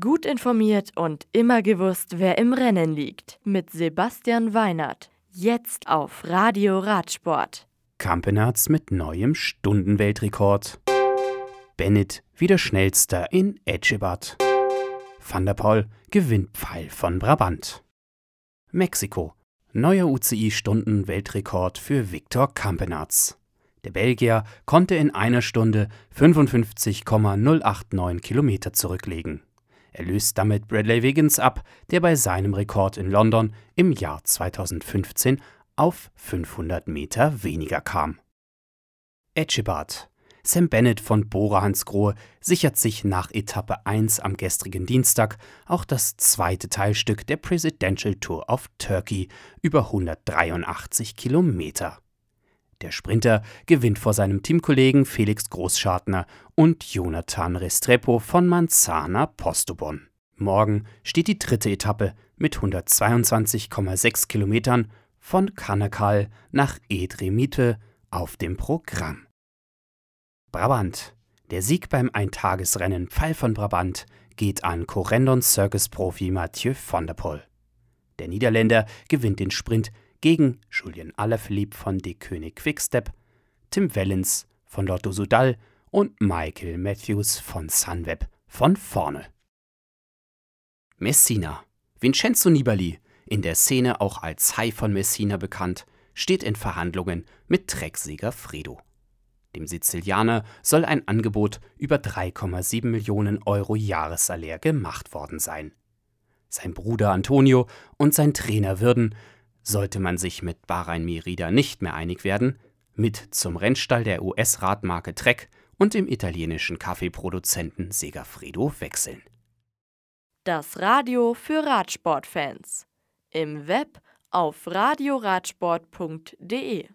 Gut informiert und immer gewusst, wer im Rennen liegt. Mit Sebastian Weinert. Jetzt auf Radio Radsport. Kampenarz mit neuem Stundenweltrekord. Bennett wieder schnellster in Edgebad. Van der Poel gewinnt Pfeil von Brabant. Mexiko. Neuer UCI-Stundenweltrekord für Viktor Kampenarz. Der Belgier konnte in einer Stunde 55,089 Kilometer zurücklegen. Er löst damit Bradley Wiggins ab, der bei seinem Rekord in London im Jahr 2015 auf 500 Meter weniger kam. Etchebart. Sam Bennett von Bora Hansgrohe sichert sich nach Etappe 1 am gestrigen Dienstag auch das zweite Teilstück der Presidential Tour of Turkey über 183 Kilometer. Der Sprinter gewinnt vor seinem Teamkollegen Felix Großschartner und Jonathan Restrepo von Manzana Postobon. Morgen steht die dritte Etappe mit 122,6 Kilometern von Kannakal nach Edremite auf dem Programm. Brabant. Der Sieg beim Eintagesrennen Pfeil von Brabant geht an Corendon Circus Profi Mathieu van der Poel. Der Niederländer gewinnt den Sprint gegen Julien Alaphilippe von De König Quickstep, Tim Wellens von Lotto Sudal und Michael Matthews von Sunweb von vorne. Messina. Vincenzo Nibali, in der Szene auch als Hai von Messina bekannt, steht in Verhandlungen mit Trecksieger Fredo. Dem Sizilianer soll ein Angebot über 3,7 Millionen Euro Jahressalär gemacht worden sein. Sein Bruder Antonio und sein Trainer würden, sollte man sich mit Bahrain Merida nicht mehr einig werden, mit zum Rennstall der US-Radmarke Trek und dem italienischen Kaffeeproduzenten Segafredo wechseln. Das Radio für Radsportfans. Im Web auf radioradsport.de